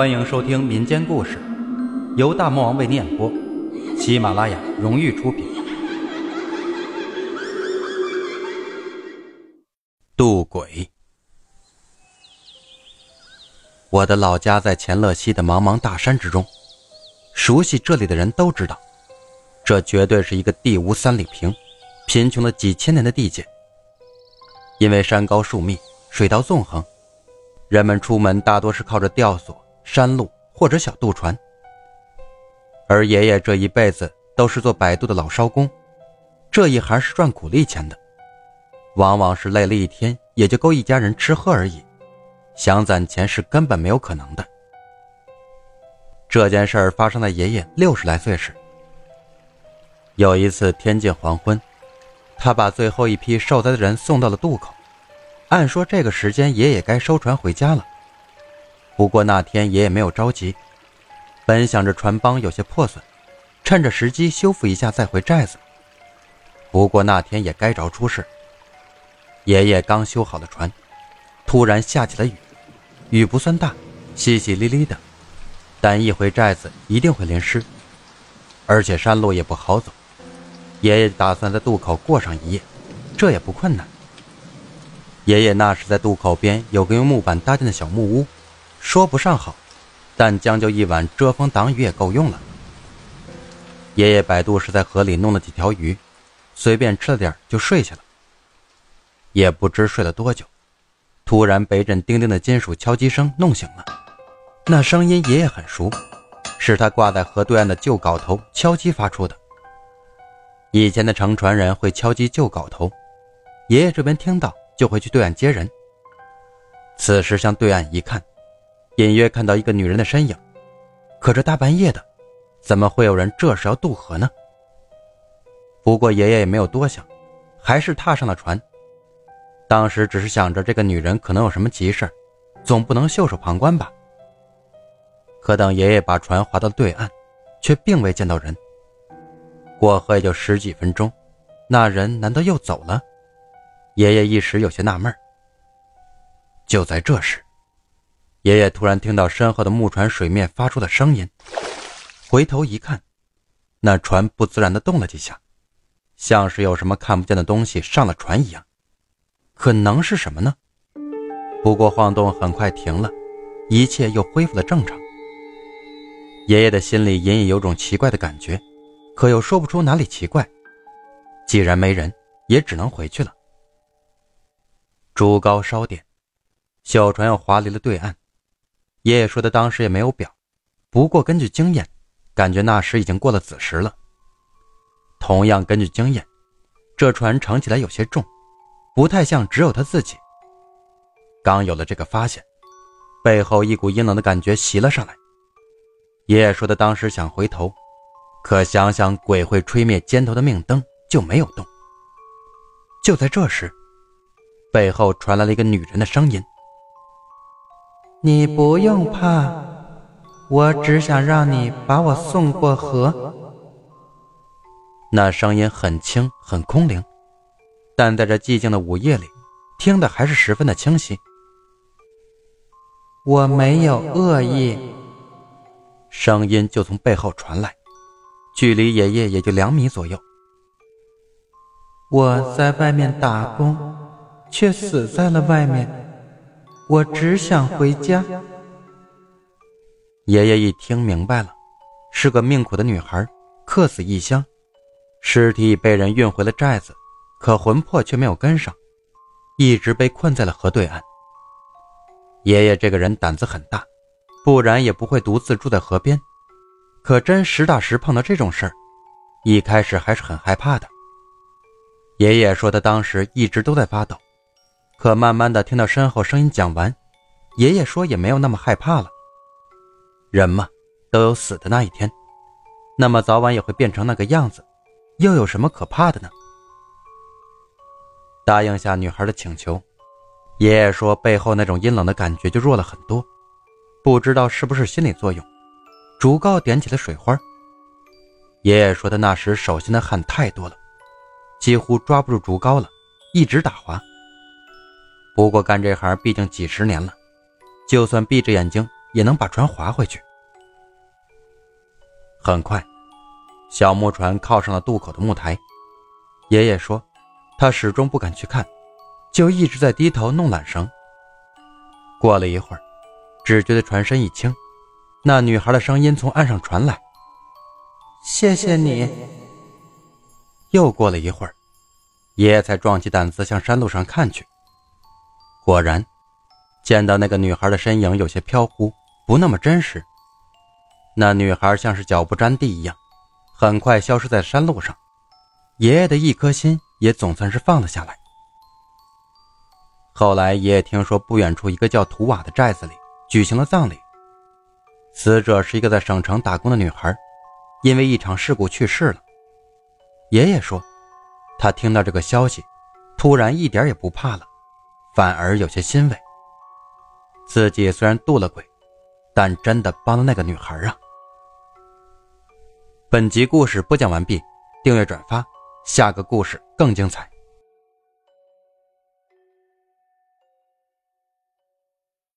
欢迎收听民间故事，由大魔王为您演播，喜马拉雅荣誉出品。渡鬼，我的老家在乾乐西的茫茫大山之中，熟悉这里的人都知道，这绝对是一个地无三里平、贫穷了几千年的地界。因为山高树密，水道纵横，人们出门大多是靠着吊索、山路或者小渡船。而爷爷这一辈子都是做摆渡的老艄工，这一行是赚苦力钱的，往往是累了一天也就够一家人吃喝而已，想攒钱是根本没有可能的。这件事儿发生在爷爷六十来岁时。有一次天近黄昏。他把最后一批受灾的人送到了渡口。按说这个时间爷爷该收船回家了。不过那天爷爷没有着急，本想着船帮有些破损，趁着时机修复一下再回寨子。不过那天也该着出事。爷爷刚修好了船，突然下起了雨，雨不算大，淅淅沥沥的，但一回寨子一定会淋湿，而且山路也不好走。爷爷打算在渡口过上一夜，这也不困难。爷爷那时在渡口边有个用木板搭建的小木屋，说不上好，但将就一晚遮风挡雨也够用了。爷爷摆渡时在河里弄了几条鱼，随便吃了点就睡下了。也不知睡了多久，突然被一阵叮叮的金属敲击声弄醒了。那声音爷爷很熟，是他挂在河对岸的旧镐头敲击发出的。以前的乘船人会敲击旧镐头，爷爷这边听到就会去对岸接人。此时向对岸一看，隐约看到一个女人的身影。可这大半夜的，怎么会有人这时要渡河呢？不过爷爷也没有多想，还是踏上了船。当时只是想着这个女人可能有什么急事总不能袖手旁观吧。可等爷爷把船划到对岸，却并未见到人。过河也就十几分钟，那人难道又走了？爷爷一时有些纳闷。就在这时，爷爷突然听到身后的木船水面发出的声音，回头一看，那船不自然的动了几下，像是有什么看不见的东西上了船一样。可能是什么呢？不过晃动很快停了，一切又恢复了正常。爷爷的心里隐隐有种奇怪的感觉。可又说不出哪里奇怪。既然没人，也只能回去了。烛高烧点，小船又划离了对岸。爷爷说的当时也没有表，不过根据经验，感觉那时已经过了子时了。同样根据经验，这船乘起来有些重，不太像只有他自己。刚有了这个发现，背后一股阴冷的感觉袭了上来。爷爷说的当时想回头。可想想鬼会吹灭肩头的命灯，就没有动。就在这时，背后传来了一个女人的声音：“你不用怕，我只想让你把我送过河。”那声音很轻很空灵，但在这寂静的午夜里，听的还是十分的清晰。我没有恶意，声音就从背后传来。距离爷爷也就两米左右。我在外面打工，却死在了外面。我只想回家。爷爷一听明白了，是个命苦的女孩，客死异乡，尸体被人运回了寨子，可魂魄却没有跟上，一直被困在了河对岸。爷爷这个人胆子很大，不然也不会独自住在河边。可真实打实碰到这种事儿，一开始还是很害怕的。爷爷说他当时一直都在发抖，可慢慢的听到身后声音讲完，爷爷说也没有那么害怕了。人嘛，都有死的那一天，那么早晚也会变成那个样子，又有什么可怕的呢？答应下女孩的请求，爷爷说背后那种阴冷的感觉就弱了很多，不知道是不是心理作用。竹篙点起了水花。爷爷说他那时手心的汗太多了，几乎抓不住竹篙了，一直打滑。不过干这行毕竟几十年了，就算闭着眼睛也能把船划回去。很快，小木船靠上了渡口的木台。爷爷说，他始终不敢去看，就一直在低头弄缆绳。过了一会儿，只觉得船身一轻，那女孩的声音从岸上传来：“谢谢你。”又过了一会儿，爷爷才壮起胆子向山路上看去。果然，见到那个女孩的身影有些飘忽，不那么真实。那女孩像是脚不沾地一样，很快消失在山路上。爷爷的一颗心也总算是放了下来。后来，爷爷听说不远处一个叫图瓦的寨子里举行了葬礼。死者是一个在省城打工的女孩，因为一场事故去世了。爷爷说，他听到这个消息，突然一点也不怕了，反而有些欣慰。自己虽然渡了鬼，但真的帮了那个女孩啊！本集故事播讲完毕，订阅转发，下个故事更精彩。